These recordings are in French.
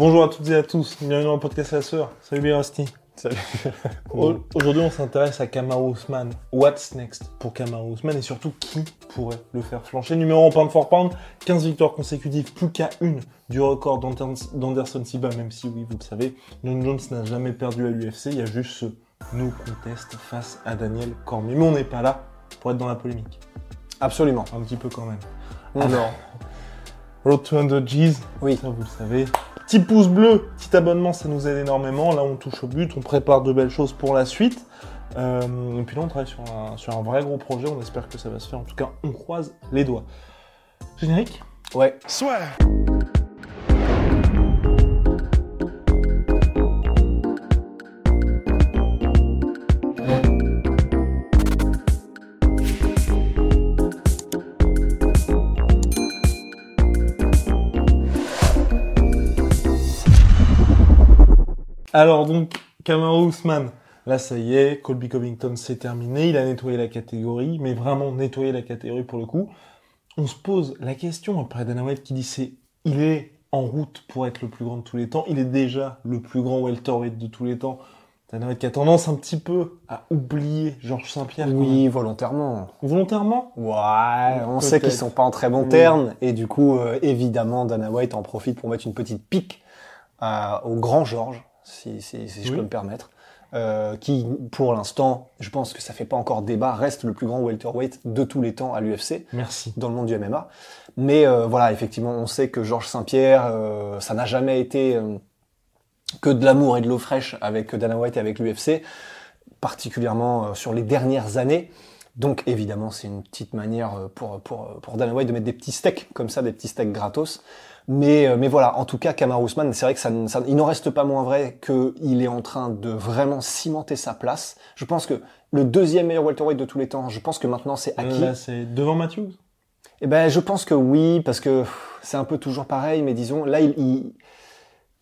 Bonjour à toutes et à tous, bienvenue dans le podcast La Sœur. Salut bien Rusty. Salut. Au- Aujourd'hui, on s'intéresse à Kamaru Usman. What's next pour Kamaru Usman et surtout qui pourrait le faire flancher? Numéro en pound for pound, 15 victoires consécutives, plus qu'à une du record d'Anderson Silva, même si oui, vous le savez, John Jones n'a jamais perdu à l'UFC. Il y a juste ce no contest face à Daniel Cormier. Mais on n'est pas là pour être dans la polémique. Absolument. Un petit peu quand même. Alors, Road to 100 G's, Oui. ça vous le savez. Petit pouce bleu, petit abonnement, ça nous aide énormément. Là, on touche au but, on prépare de belles choses pour la suite. Euh, et puis là, on travaille sur un, sur un vrai gros projet. On espère que ça va se faire. En tout cas, on croise les doigts. Générique? Ouais. Alors donc, Kamaru Usman, là ça y est, Colby Covington c'est terminé, il a nettoyé la catégorie, mais vraiment nettoyé la catégorie pour le coup. On se pose la question après Dana White qui dit c'est, il est en route pour être le plus grand de tous les temps, il est déjà le plus grand welterweight de tous les temps. Dana White qui a tendance un petit peu à oublier Georges Saint-Pierre. Oui, volontairement. Volontairement? Ouais, on sait qu'ils sont pas en très bons Oui. termes et du coup, euh, évidemment, Dana White en profite pour mettre une petite pique à- au grand Georges, si, si, si je Oui. peux me permettre, euh, qui, pour l'instant, je pense que ça fait pas encore débat, reste le plus grand welterweight de tous les temps à l'UFC. Merci. dans le monde du MMA. Mais euh, voilà, effectivement, on sait que Georges Saint-Pierre, euh, ça n'a jamais été que de l'amour et de l'eau fraîche avec Dana White et avec l'UFC, particulièrement sur les dernières années. Donc évidemment, c'est une petite manière pour, pour, pour Dana White de mettre des petits steaks comme ça, des petits steaks gratos. Mais, euh, mais voilà, en tout cas, Kamaru Usman, c'est vrai que ça, ça- il n'en reste pas moins vrai qu'il est en train de vraiment cimenter sa place. Je pense que le deuxième meilleur welterweight de tous les temps, je pense que maintenant c'est acquis. Là c'est devant Matthews? Eh ben, je pense que oui, parce que c'est un peu toujours pareil, mais disons, là, il, il,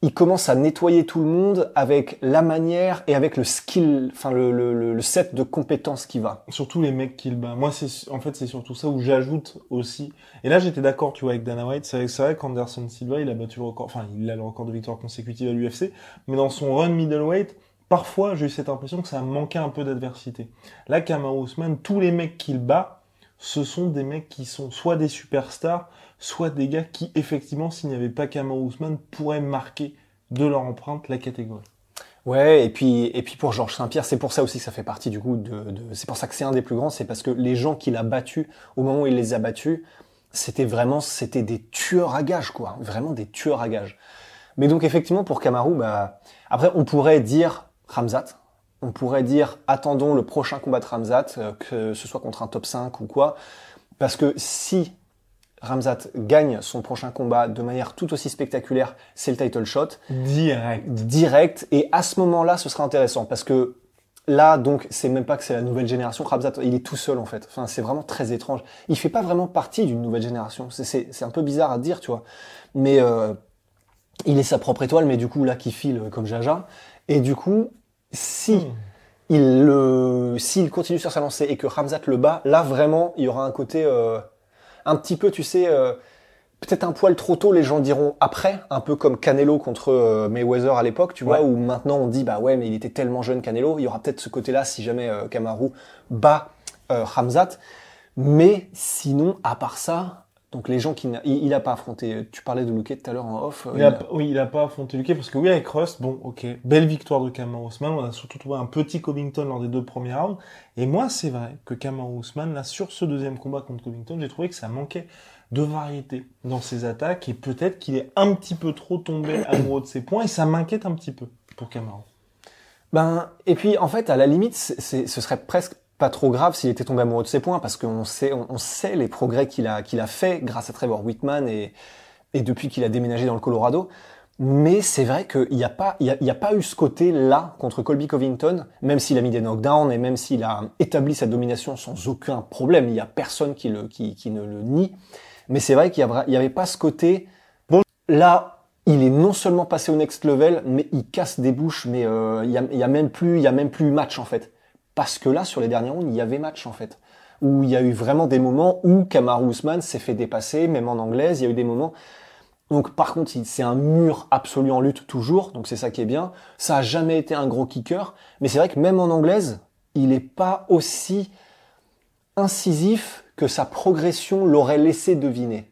il commence à nettoyer tout le monde avec la manière et avec le skill, enfin, le, le, le, set de compétences qui va. Surtout les mecs qu'il bat. Moi, c'est en fait c'est surtout ça où j'ajoute aussi. Et là, j'étais d'accord, tu vois, avec Dana White. C'est vrai, vrai qu'Anderson Silva, il a battu le record. Enfin, il a le record de victoires consécutives à l'UFC. Mais dans son run middleweight, parfois, j'ai eu cette impression que ça manquait un peu d'adversité. Là, Kamaru Usman, tous les mecs qu'il bat, ce sont des mecs qui sont soit des superstars, soit des gars qui, effectivement, s'il n'y avait pas Kamaru Usman, pourraient marquer de leur empreinte la catégorie. Ouais, et puis, et puis pour Georges Saint-Pierre, c'est pour ça aussi que ça fait partie du coup de, de c'est pour ça que c'est un des plus grands, c'est parce que les gens qu'il a battus, au moment où il les a battus, c'était vraiment, c'était des tueurs à gages, quoi. Vraiment des tueurs à gages. Mais donc, effectivement, pour Kamaru, bah, après, on pourrait dire Ramzat. On pourrait dire, attendons le prochain combat de Ramzat, euh, que ce soit contre un top 5 ou quoi. Parce que si Ramzat gagne son prochain combat de manière tout aussi spectaculaire, c'est le title shot. Direct. direct. Et à ce moment-là ce sera intéressant parce que là donc c'est même pas que c'est la nouvelle génération. Khabzat il est tout seul en fait. Enfin c'est vraiment très étrange. Il fait pas vraiment partie d'une nouvelle génération. C'est un peu bizarre à dire tu vois. Mais euh, il est sa propre étoile mais du coup là qui file comme Jaja. Et du coup si Hmm. il le s'il continue sur sa lancée et que Ramzat le bat là vraiment il y aura un côté euh, un petit peu tu sais euh, peut-être un poil trop tôt, les gens diront après, un peu comme Canelo contre euh, Mayweather à l'époque, tu vois, Ouais. où maintenant on dit bah ouais, mais il était tellement jeune Canelo, il y aura peut-être ce côté-là si jamais euh, Kamaru bat euh, Hamzat. Mais sinon, à part ça, donc les gens qui n'a- il, il a pas affronté. Tu parlais de Luque tout à l'heure en off. euh, Il a, oui, il a pas affronté Luque parce que oui, avec Rust, bon, ok, belle victoire de Usman. On a surtout trouvé un petit Covington lors des deux premiers rounds. Et moi, c'est vrai que Usman, là, sur ce deuxième combat contre Covington, j'ai trouvé que ça manquait de variété dans ses attaques et peut-être qu'il est un petit peu trop tombé amoureux de ses points et ça m'inquiète un petit peu pour Kamaru. Ben, et puis en fait, à la limite, c'est, c'est- ce serait presque pas trop grave s'il était tombé amoureux de ses points, parce qu'on sait, on, sait les progrès qu'il a, qu'il a fait grâce à Trevor Whitman et et depuis qu'il a déménagé dans le Colorado. Mais c'est vrai qu'il n'y a pas, il a, a pas eu ce côté-là contre Colby Covington, même s'il a mis des knockdowns et même s'il a établi sa domination sans aucun problème. Il n'y a personne qui, le, qui, qui ne le nie. Mais c'est vrai qu'il n'y avait pas ce côté. Bon, là, il est non seulement passé au next level, mais il casse des bouches. Mais euh, il y, a, y a même plus, il y a même plus match en fait. Parce que là, sur les derniers rounds, il y avait match en fait. Où il y a eu vraiment des moments où Kamaru Usman s'est fait dépasser, même en anglaise. Il y a eu des moments donc par contre, c'est un mur absolu en lutte toujours, donc c'est ça qui est bien. Ça a jamais été un gros kicker, mais c'est vrai que même en anglaise, il n'est pas aussi incisif que sa progression l'aurait laissé deviner.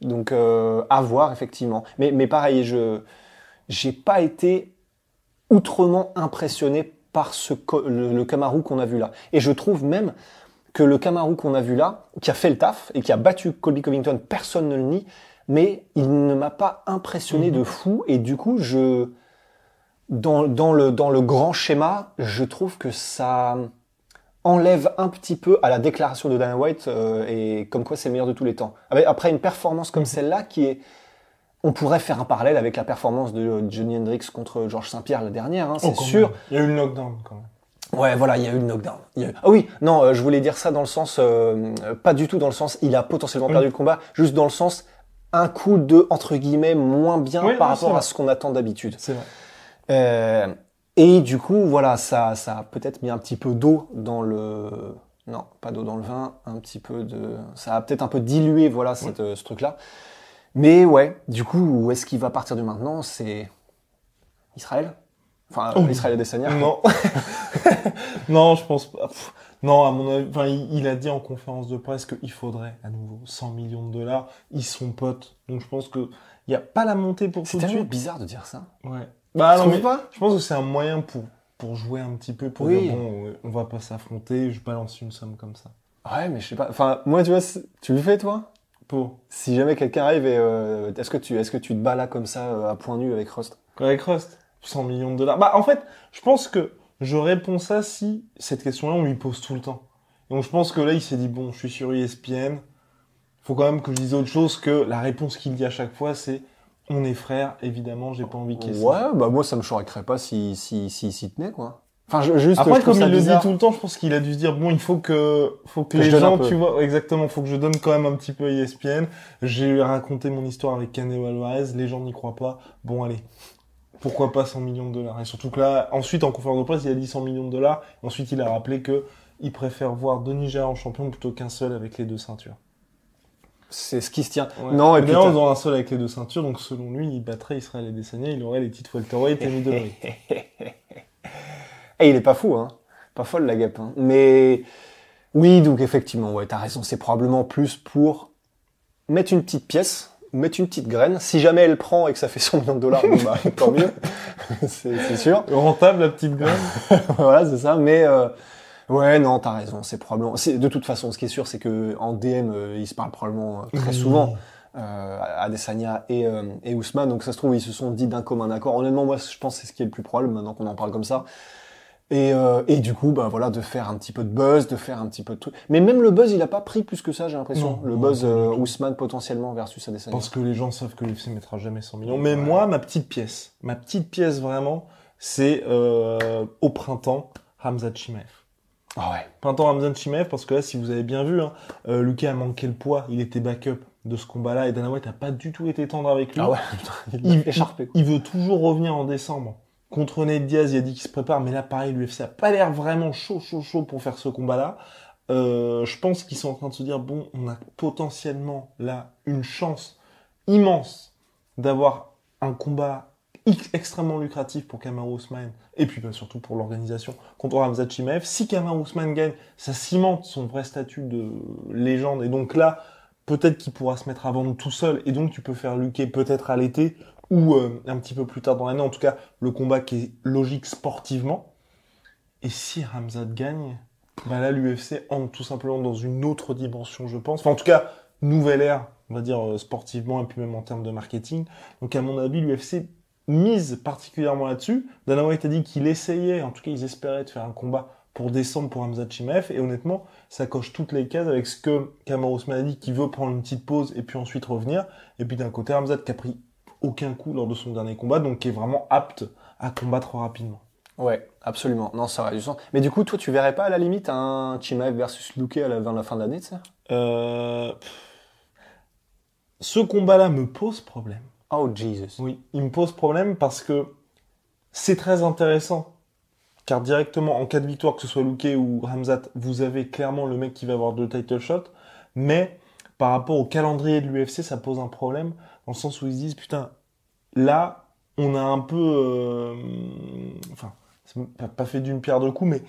Donc euh, à voir effectivement. Mais, mais pareil, je j'ai pas été outrement impressionné par ce le, le qu'on a vu là. Et je trouve même que le Kamaru qu'on a vu là, qui a fait le taf et qui a battu Colby Covington, personne ne le nie, mais il ne m'a pas impressionné mhm. de fou et du coup je dans, dans, le, dans le grand schéma, je trouve que ça enlève un petit peu à la déclaration de Dana White euh, et comme quoi c'est le meilleur de tous les temps. Après une performance comme mhm. celle-là qui est on pourrait faire un parallèle avec la performance de Johnny Hendrix contre Georges Saint-Pierre la dernière, hein, c'est oh, sûr. Il y a eu le knockdown quand même. Ouais, voilà, il y a eu le knockdown. Ah oui, non, euh, je voulais dire ça dans le ssens, euh, pas du tout dans le sens, il a potentiellement perdu le combat, juste dans le sens, un coup de entre guillemets moins bien par rapport à ce qu'on attend d'habitude. C'est vrai. Euh, et du coup, voilà, ça, ça a peut-être mis un petit peu d'eau dans le, non, pas d'eau dans le vin, un petit peu de, ça a peut-être un peu dilué, voilà, cette, ce truc-là. Mais ouais, du coup, où est-ce qu'il va partir de maintenant? C'est Israël? Enfin, oh. Israël Adesanya. Non. non, je pense pas. Non, à mon avis, enfin, il, a dit en conférence de presse qu'il faudrait à nouveau 100 millions de dollars. Ils sont potes. Donc je pense que il y a pas la montée pour tout de suite. C'est bizarre de dire ça. Ouais. Bah non, mais pas? je pense que c'est un moyen pour pour jouer un petit peu pour dire bon, on va pas s'affronter, je balance une somme comme ça. Ouais, mais je sais pas. Enfin, moi, tu vois, tu le fais toi? Pour. Si jamais quelqu'un arrive et euh, est-ce que tu est-ce que tu te bats là comme ça euh, à point nu avec Rust? Avec Rust 100 millions de dollars. Bah en fait, je pense que je réponds ça si cette question-là, on lui pose tout le temps. Donc je pense que là, il s'est dit, bon, je suis sur ESPN, faut quand même que je dise autre chose que la réponse qu'il dit à chaque fois, c'est on est frères, évidemment, j'ai pas envie qu'il Ouais, bah moi, ça me choquerait pas si, si, si, si tenait, quoi. Enfin, je, juste, Après, comme il le dit tout le temps, je pense qu'il a dû se dire, bon, il faut que, faut que, les gens, tu vois, exactement, faut que je donne quand même un petit peu à ESPN. J'ai raconté mon histoire avec Canelo Alvarez, les gens n'y croient pas. Bon, allez pourquoi pas 100 millions de dollars? Et surtout que là, ensuite en conférence de presse, il a dit 100 millions de dollars. Ensuite, il a rappelé que il préfère voir Denis Gérard en champion plutôt qu'un seul avec les deux ceintures. C'est ce qui se tient. Non, et puis faisant un seul avec les deux ceintures, donc selon lui, il battrait Israël Adesanya, il aurait les titres welterweight et middleweight. et il est pas fou, hein. Pas folle la guêpe. Hein. Mais oui, donc effectivement, ouais, t'as raison. C'est probablement plus pour mettre une petite pièce mettre une petite graine. Si jamais elle prend et que ça fait 100 millions de dollars, bon bah, tant mieux, c'est sûr. Rentable la petite graine. voilà, c'est ça. Mais euh, ouais, non, t'as raison. C'est probablement. De toute façon, ce qui est sûr, c'est que en DM, euh, ils se parlent probablement euh, très souvent. Euh, Adesanya et, euh, et Ousmane, donc ça se trouve ils se sont dit d'un commun accord. Honnêtement, moi je pense que c'est ce qui est le plus probable maintenant qu'on en parle comme ça. Et, euh, et du coup, bah voilà, de faire un petit peu de buzz, de faire un petit peu de trucs. Mais même le buzz, il a pas pris plus que ça, j'ai l'impression. Le buzz euh, Ousmane potentiellement versus Adesanya. Parce que les gens savent que l'UFC mettra jamais 100 millions. Mais moi, ma petite pièce, ma petite pièce vraiment, c'est euh, au printemps, Hamza Chimaev. Ah ouais. Printemps Hamza Chimaev, parce que là, si vous avez bien vu, hein, euh, Lucas a manqué le poids, il était backup de ce combat-là, et Dana White a pas du tout été tendre avec lui. Ah ouais, il, il, il veut toujours revenir en décembre. Contre Ned Diaz, il a dit qu'il se prépare, mais là, pareil, l'UFC a pas l'air vraiment chaud, chaud, chaud pour faire ce combat-là. Euh, je pense qu'ils sont en train de se dire, bon, on a potentiellement là une chance immense d'avoir un combat extrêmement lucratif pour Kamaru Usman et puis bah, surtout pour l'organisation contre Ramzat Chimaev. Si Kamaru Usman gagne, ça cimente son vrai statut de légende et donc là, peut-être qu'il pourra se mettre à vendre tout seul et donc tu peux faire luquer peut-être à l'été ou euh, un petit peu plus tard dans l'année, en tout cas le combat qui est logique sportivement. Et si Ramzat gagne, bah là l'UFC entre tout simplement dans une autre dimension, je pense. Enfin en tout cas, nouvelle ère, on va dire euh, sportivement et puis même en termes de marketing. Donc à mon avis, l'UFC mise particulièrement là-dessus. Dana White a dit qu'il essayait, en tout cas ils espéraient de faire un combat pour descendre pour Hamza Chimaev. Et honnêtement, ça coche toutes les cases avec ce que Kamaru Usman a dit, qui veut prendre une petite pause et puis ensuite revenir. Et puis d'un côté, Hamza qui a pris aucun coup lors de son dernier combat, donc qui est vraiment apte à combattre rapidement. Ouais, absolument. Non, ça aurait du sens. Mais du coup, toi, tu verrais pas à la limite un Chimaev versus Luque à la, vers la fin de l'année, tu sais? Euh... Ce combat-là me pose problème. Oh, Jesus. Oui, il me pose problème parce que c'est très intéressant. Car directement, en cas de victoire, que ce soit Luque ou Ramzat, vous avez clairement le mec qui va avoir deux title shots. Mais par rapport au calendrier de l'UFC, ça pose un problème. Dans le sens où ils se disent, putain, là, on a un peu... euh, Enfin, pas- pas fait d'une pierre deux coups, mais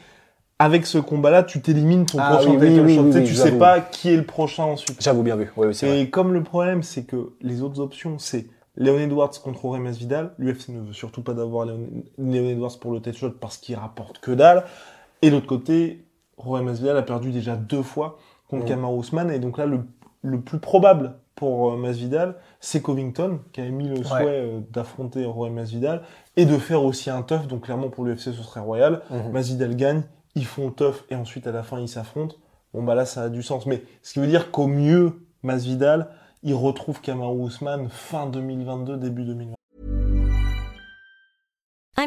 avec ce combat-là, tu t'élimines ton Ah prochain oui, oui, oui, Tu sais, pas qui est le prochain ensuite. J'avoue bien vu. Vrai. Et comme le problème, c'est que les autres options, c'est Léon Edwards contre Jorge Masvidal. L'UFC ne veut surtout pas d'avoir Léon, Léon Edwards pour le tête shot parce qu'il rapporte que dalle. Et de l'autre côté, Jorge Masvidal a perdu déjà deux fois contre Mhm. Kamaru Usman. Et donc là, le, le plus probable pour euh, Masvidal, c'est Covington, qui a émis le souhait euh, d'affronter Jorge Masvidal et de faire aussi un tough. Donc clairement, pour l'UFC, ce serait royal. Mhm. Masvidal gagne, ils font tough et ensuite à la fin ils s'affrontent. Bon bah là ça a du sens. Mais ce qui veut dire qu'au mieux, Masvidal, il retrouve Kamaru Usman fin 2022, début 2023.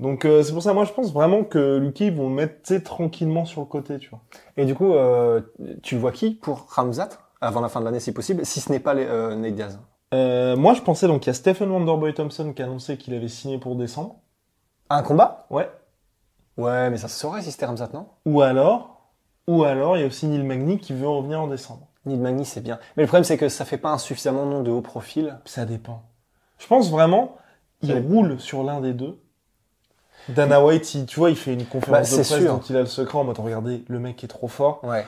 Donc euh, c'est pour ça, moi je pense vraiment que Lucky, vont le mettre tranquillement sur le côté, tu vois. Et du coup, euh, tu vois qui pour Ramzat avant la fin de l'année si possible, si ce n'est pas les, euh, euh Moi je pensais donc il y a Stephen Wonderboy Thompson qui a annoncé qu'il avait signé pour décembre. Un combat? Ouais. Ouais, mais ça se saurait si c'était Ramzat, non? Ou alors, ou alors il y a aussi Neil Magny qui veut revenir en décembre. Neil Magny c'est bien. Mais le problème c'est que ça fait pas insuffisamment nom de haut profil. Ça dépend. Je pense vraiment, il roule sur l'un des deux. Dana White, il- tu vois, il fait une conférence Bah, de presse sûr. dont il a le secret en mode regardez, le mec est trop fort. Ouais.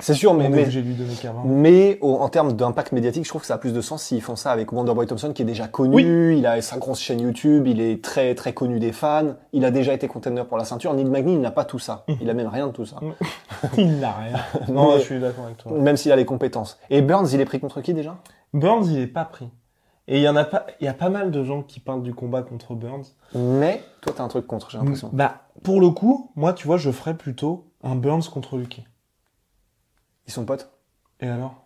C'est sûr, mais, lui donner mais en termes d'impact médiatique, je trouve que ça a plus de sens s'ils font ça avec Wonderboy Thompson, qui est déjà connu, il a sa grosse chaîne YouTube, il est très très connu des fans, il a déjà été contender pour la ceinture. Neil Magny, il n'a pas tout ça. Il a même rien de tout ça. il n'a rien. non, Mais- je suis d'accord avec toi. Même s'il a les compétences. Et Burns, il est pris contre qui déjà? Burns, il est pas pris. Et il y en a pas, il y a pas mal de gens qui parlent du combat contre Burns. Mais toi, t'as un truc contre, j'ai l'impression. Bah, pour le coup, moi, tu vois, je ferais plutôt un Burns contre Lucky. Ils sont potes Et alors?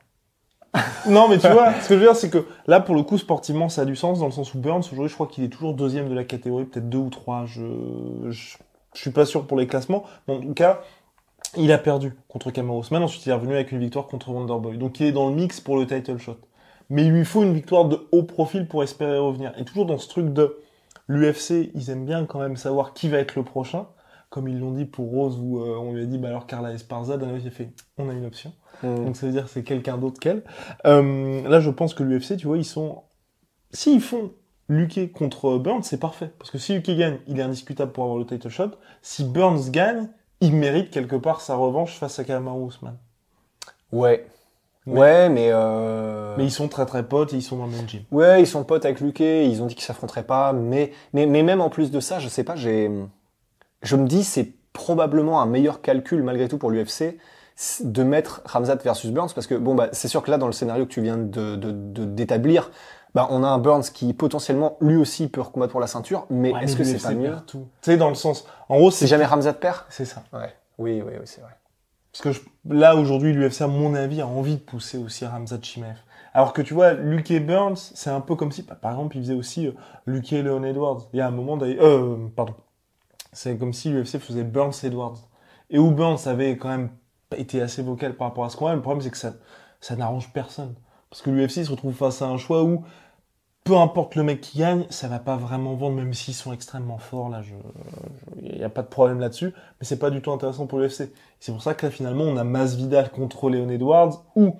Non, mais tu vois, ce que je veux dire, c'est que là, pour le coup, sportivement, ça a du sens dans le sens où Burns, aujourd'hui, je crois qu'il est toujours deuxième de la catégorie, peut-être deux ou trois. Je, je, je suis pas sûr pour les classements. Mais en tout cas, il a perdu contre Usman. Ensuite, il est revenu avec une victoire contre Wonderboy. Donc, il est dans le mix pour le title shot. Mais il lui faut une victoire de haut profil pour espérer revenir. Et toujours dans ce truc de l'UFC, ils aiment bien quand même savoir qui va être le prochain. Comme ils l'ont dit pour Rose, où euh, on lui a dit, bah alors Carla Esparza, Dana White a fait, on a une option. Hmm. Donc ça veut dire que c'est quelqu'un d'autre qu'elle. Euh, là, je pense que l'UFC, tu vois, ils sont... S'ils font Luque contre Burns, c'est parfait. Parce que si Luque gagne, il est indiscutable pour avoir le title shot. Si Burns gagne, il mérite quelque part sa revanche face à Kamaru Usman. Ouais. Ouais, mais... Euh... Mais ils sont très très potes et ils sont dans le même gym. Ouais, ils sont potes avec Luquet, ils ont dit qu'ils s'affronteraient pas, mais, mais, mais même en plus de ça, je sais pas, j'ai, je me dis, c'est probablement un meilleur calcul, malgré tout, pour l'UFC, de mettre Ramzat versus Burns, parce que, bon, bah, c'est sûr que là, dans le scénario que tu viens de, de, de- d'établir, bah, on a un Burns qui, potentiellement, lui aussi peut recombattre pour la ceinture, mais Ouais, est-ce que c'est pas mieux? Tu sais, dans le sens... En gros, Si c'est... jamais Ramzat perd? C'est ça. Ouais. Oui, oui, oui, c'est vrai. Parce que là, aujourd'hui, l'UFC, à mon avis, a envie de pousser aussi Ramzat Chimaev. Alors que tu vois, Luke et Burns, c'est un peu comme si, par exemple, ils faisaient aussi euh, Luke et Leon Edwards. Il y a un moment d'ailleurs, euh, pardon. C'est comme si l'UFC faisait Burns Edwards. Et où Burns avait quand même été assez vocal par rapport à ce combat. Le problème, c'est que ça, ça n'arrange personne. Parce que l'UFC se retrouve face à un choix où, peu importe le mec qui gagne, ça va pas vraiment vendre, même s'ils sont extrêmement forts. Là, il n'y a pas de problème là-dessus. Mais c'est pas du tout intéressant pour l'UFC. C'est pour ça que là, finalement, on a Masvidal contre Leon Edwards, où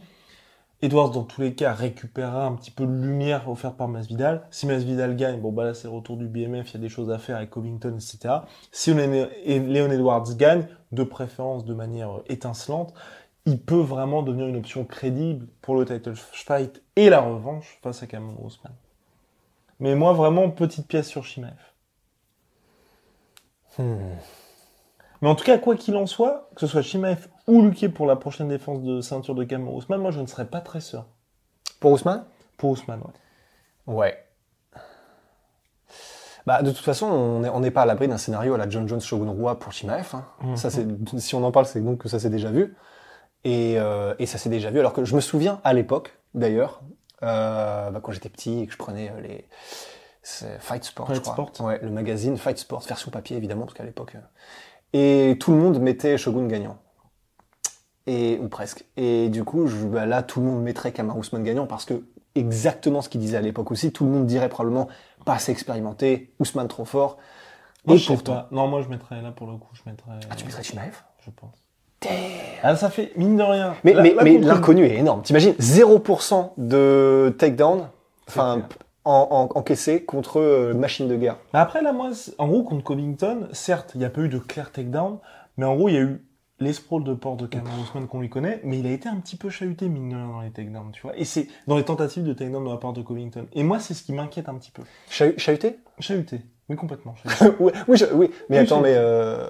Edwards, dans tous les cas, récupérera un petit peu de lumière offerte par Masvidal. Si Masvidal gagne, bon bah là c'est le retour du BMF, il y a des choses à faire avec Covington, etc. Si Léon Edwards gagne, de préférence de manière étincelante, il peut vraiment devenir une option crédible pour le title fight et la revanche face à Cameron Ousmane. Mais moi, vraiment, petite pièce sur Shimaev. Hmm. Mais en tout cas, quoi qu'il en soit, que ce soit Shimaev ou Luque pour la prochaine défense de ceinture de Cameron Ousmane, moi je ne serais pas très sûr. Pour Ousmane? Pour Ousmane, ouais. Ouais. Bah, de toute façon, on n'est pas à l'abri d'un scénario à la John Jones Shogun Rua pour Shimaev. Hein. Mhm. Ça, c'est, si on en parle, c'est donc que ça s'est déjà vu. Et, euh, et ça s'est déjà vu. Alors que je me souviens à l'époque, d'ailleurs, bah, quand j'étais petit et que je prenais euh, les Fight Sport, Fight je crois. Sport. Ouais, le magazine Fight Sport, version papier évidemment, parce qu'à l'époque. euh, Et tout le monde mettait Shogun gagnant. Et, ou presque. Et du coup, je, bah, là, tout le monde mettrait Kamar Ousmane gagnant parce que exactement ce qu'il disait à l'époque aussi, tout le monde dirait probablement pas assez expérimenté, Ousmane trop fort. Moi, et pourtant, pas. Non, moi je mettrais là pour le coup, je mettrais. Ah, tu mettrais Chimaev? Je pense. Ah, ça fait mine de rien. Mais, mais, l'inconnu est énorme. T'imagines 0% de takedown, en, en, encaissé contre euh, machine de guerre. Mais après, là, moi, en gros, contre Covington, certes, il n'y a pas eu de clair takedown, mais en gros, il y a eu les sprawls de port de Cameron Ousmane qu'on lui connaît, mais il a été un petit peu chahuté, mine de rien, dans les takedowns, tu vois. Et c'est dans les tentatives de takedown de la part de Covington. Et moi, c'est ce qui m'inquiète un petit peu. Chahu- Chahuté? Chahuté. Oui, complètement. chahuté. oui, oui, je- oui, mais Oui, attends, chahuté. mais euh,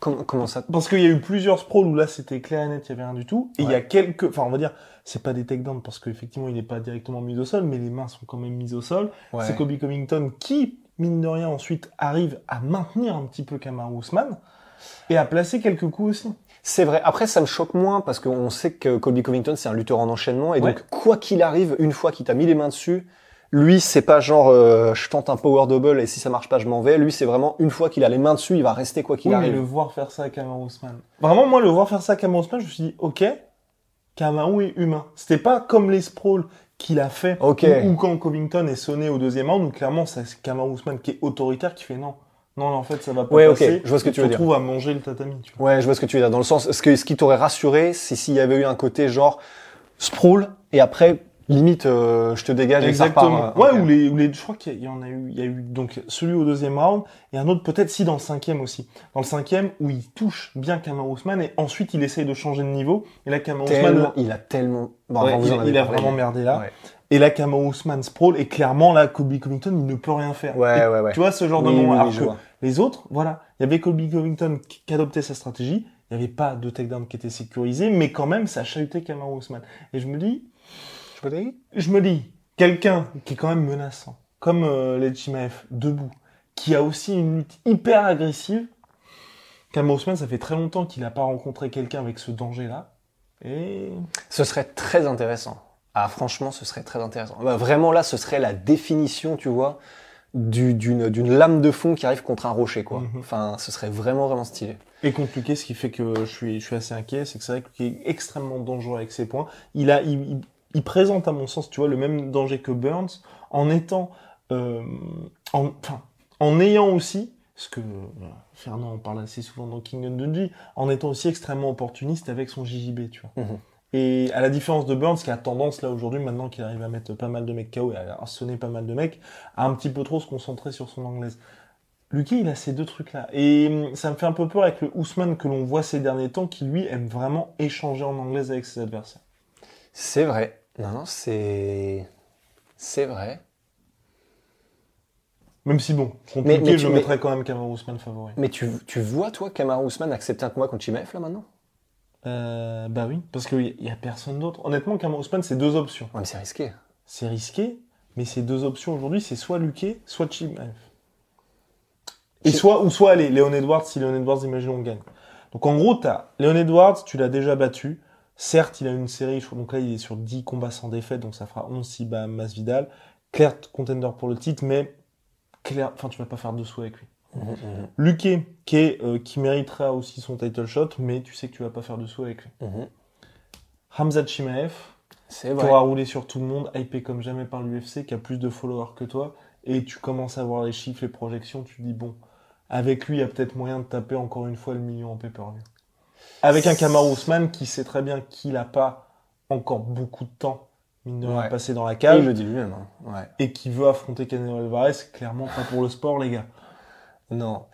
comment, comment ça Parce qu'il y a eu plusieurs sprawls où là, c'était clair et net, il n'y avait rien du tout. Et il y a quelques, enfin, on va dire, c'est pas des takedowns parce qu'effectivement, il n'est pas directement mis au sol, mais les mains sont quand même mises au sol. Ouais. C'est Kobe Covington qui, mine de rien, ensuite arrive à maintenir un petit peu Kamaru Ousmane et à placer quelques coups aussi. C'est vrai. Après, ça me choque moins parce qu'on sait que Colby Covington, c'est un lutteur en enchaînement. Et Ouais. donc, quoi qu'il arrive, une fois qu'il t'a mis les mains dessus, lui, c'est pas genre, euh, je tente un power double et si ça marche pas, je m'en vais. Lui, c'est vraiment, une fois qu'il a les mains dessus, il va rester quoi qu'il Oui, mais arrive. le voir faire ça à Kamaru Ousmane. Vraiment, moi, le voir faire ça à Kamaru Ousmane, je me suis dit, ok, Kamaru est humain. C'était pas comme les sprawls qu'il a fait, ou, ou quand Covington est sonné au deuxième round, où clairement, c'est Kamaru Ousmane qui est autoritaire, qui fait non. Non, en fait, ça va pas Ouais, ok, passer. je vois ce que tu veux te dire. à manger le tatami, tu vois. Ouais, je vois ce que tu veux dire. Dans le sens, ce, que, ce qui t'aurait rassuré, c'est s'il y avait eu un côté genre sprawl et après limite euh, je te dégage Exactement. ouais, euh, ok. ou les, ou les, je crois qu'il y en a eu, il y a eu donc celui au deuxième round et un autre peut-être si dans le cinquième aussi. Dans le cinquième où il touche bien Kamaru Ousmane et ensuite il essaye de changer de niveau et là Kamaru Ousmane, Tellement, il a tellement. Bon, ouais, il, a vraiment merdé là. Ouais. Et là Kamaru Ousmane sprawl et clairement là Kobe Covington il ne peut rien faire. Ouais, Et ouais, ouais. Tu vois ce genre de Oui, moment. oui, oui, alors je que les autres, voilà, il y avait Kobe Covington qui qui adoptait sa stratégie. Il n'y avait pas de takedown qui était sécurisé, mais quand même ça chahutait Kamaru Ousmane. Et je me dis, Je me dis, quelqu'un qui est quand même menaçant, comme euh, Lechimaev, debout, qui a aussi une lutte hyper agressive, Ousmane, ça fait très longtemps qu'il n'a pas rencontré quelqu'un avec ce danger-là. Et Ce serait très intéressant. Ah, franchement, ce serait très intéressant. Bah, vraiment, là, ce serait la définition, tu vois, du- d'une lame de fond qui arrive contre un rocher, quoi. Mhm. Enfin, ce serait vraiment, vraiment stylé. Et compliqué, ce qui fait que je suis, je suis assez inquiet, c'est que c'est vrai qu'il est extrêmement dangereux avec ses points. Il a, il, il- il présente à mon sens, tu vois, le même danger que Burns, en étant, euh, en, enfin, en ayant aussi, ce que Fernand en parle assez souvent dans King and Dundee, en étant aussi extrêmement opportuniste avec son JJB, tu vois. Mhm. Et à la différence de Burns, qui a tendance là aujourd'hui, maintenant qu'il arrive à mettre pas mal de mecs KO et à sonner pas mal de mecs, à un petit peu trop se concentrer sur son anglaise. Lucky, il a ces deux trucs-là. Et hum, ça me fait un peu peur avec le Ousmane que l'on voit ces derniers temps, qui lui aime vraiment échanger en anglaise avec ses adversaires. C'est vrai. Non, non, c'est. C'est vrai. Même si bon, contre Mais- je tu- mettrais quand même Kamaru Ousmane favori. Mais tu, tu vois, toi, Kamaru Ousmane accepter un combat contre Chimaev, là, maintenant? Euh, bah oui, parce qu'il y a personne d'autre. Honnêtement, Kamaru Ousmane, c'est deux options. Ouais, mais c'est risqué. C'est risqué, mais ces deux options aujourd'hui, c'est soit Luque, soit Chimaev. Et soit, ou soit, allez, Léon Edwards, si Léon Edwards, imaginons, gagne. Donc en gros, t'as Léon Edwards, tu l'as déjà battu. Certes, il a une série, donc là, il est sur 10 combats sans défaite, donc ça fera 11 si bat Masvidal. Claire contender pour le titre, mais clair, enfin, tu vas pas faire dessous avec lui. Luque, qui, est, euh, qui méritera aussi son title shot, mais tu sais que tu vas pas faire dessous avec lui. Mhm. Hamza Chimaev, C'est qui vrai. roulé sur tout le monde, hypé comme jamais par l'UFC, qui a plus de followers que toi, et tu commences à voir les chiffres, les projections, tu te dis bon, avec lui, il y a peut-être moyen de taper encore une fois le million en pay-per-view. Avec un Kamaru Ousmane qui sait très bien qu'il a pas encore beaucoup de temps, mine de rien, Ouais. passer dans la Et cage il le dit lui-même. hein. Ouais. et qui veut affronter Canelo Alvarez, clairement pas pour le sport, les gars. Non,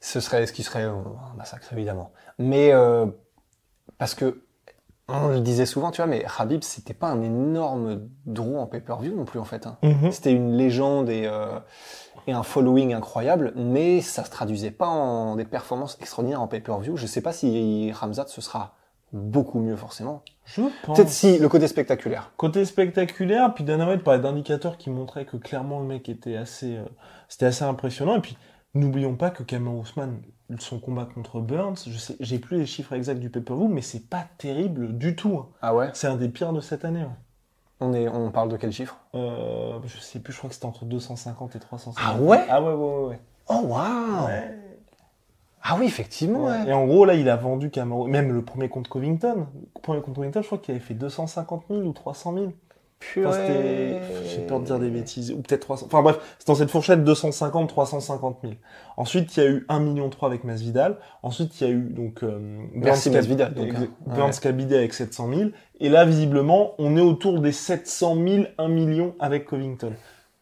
ce serait ce qui serait un massacre évidemment. Mais euh, parce que on le disait souvent, tu vois, mais Habib c'était pas un énorme draw en pay-per-view non plus en fait. hein. C'était une légende et euh, et un following incroyable, mais ça se traduisait pas en des performances extraordinaires en pay-per-view. Je sais pas si Ramzat ce sera beaucoup mieux forcément. Je pense. Peut-être si le côté spectaculaire. Côté spectaculaire, puis Dana White parlait d'indicateurs qui montraient que clairement le mec était assez, euh, c'était assez impressionnant. Et puis n'oublions pas que Cameron Ousmane, son combat contre Burns, je sais, j'ai plus les chiffres exacts du pay-per-view, mais c'est pas terrible du tout. hein. Ah ouais? C'est un des pires de cette année. ouais. On est on parle de quel chiffre? Euh, je sais plus, je crois que c'était entre 250 et 350. Ah ouais? Ah ouais, ouais, ouais. ouais. Oh waouh. Ouais. Ah oui effectivement. Ouais. Et en gros, là, il a vendu Cameron, même le premier contre Covington. Le premier contre Covington, je crois qu'il avait fait 250 000 ou 300 000. Enfin, c'était, j'ai peur de dire des bêtises, ou peut-être 300. Enfin bref, c'est dans cette fourchette 250, 350 000. Ensuite, il y a eu 1 million 3 avec Masvidal. Ensuite, il y a eu donc euh, Merci, Burns Masvidal, donc, hein. Ouais. Avec 700 000. Et là, visiblement, on est autour des 700 000, 1 million avec Covington.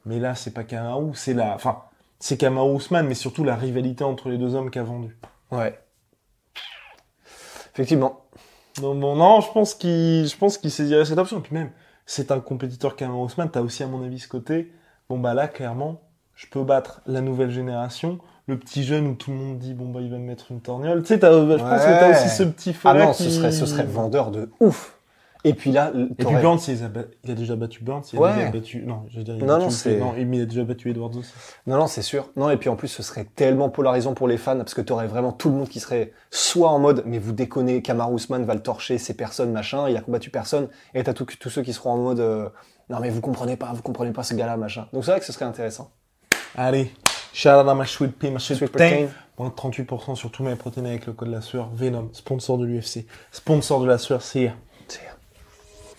Mais là, c'est pas Kamaru, c'est la, enfin, c'est Kamaru Ousmane, mais surtout la rivalité entre les deux hommes qui a vendu. Ouais. Effectivement. Non, non, non, je pense qu'il, je pense qu'il saisirait cette option. Et puis même, c'est un compétiteur Cameron Ousmane. T'as aussi, à mon avis, ce côté. Bon, bah là, clairement, je peux battre la nouvelle génération. Le petit jeune où tout le monde dit, bon, bah, il va me mettre une torgnole. Tu sais, t'as- je pense que t'as aussi ce petit Ah feu-là non, qui... ce serait, ce serait vendeur de ouf. Et puis là, Et puis Burns, il, a ba- il a déjà battu Burns, il a Ouais. déjà battu... Non, je veux dire, il a Non, non, c'est- Non, mais il a déjà battu Edwards aussi. non, non, c'est sûr. Non, et puis en plus, ce serait tellement polarisant pour les fans parce que t'aurais vraiment tout le monde qui serait soit en mode, mais vous déconnez, Kamaru Usman va le torcher, c'est personne, machin, il a combattu personne, et t'as tous ceux qui seront en mode, euh, non mais vous comprenez pas, vous comprenez pas ce gars-là, machin. Donc c'est vrai que ce serait intéressant. Allez, shout out à ma sweet pea, ma sweet, Sweet protein. protein. Moins de 38% sur tous mes protéines avec le code de la sueur. Venom, sponsor de l'UFC. Sponsor de la sueur, c'est...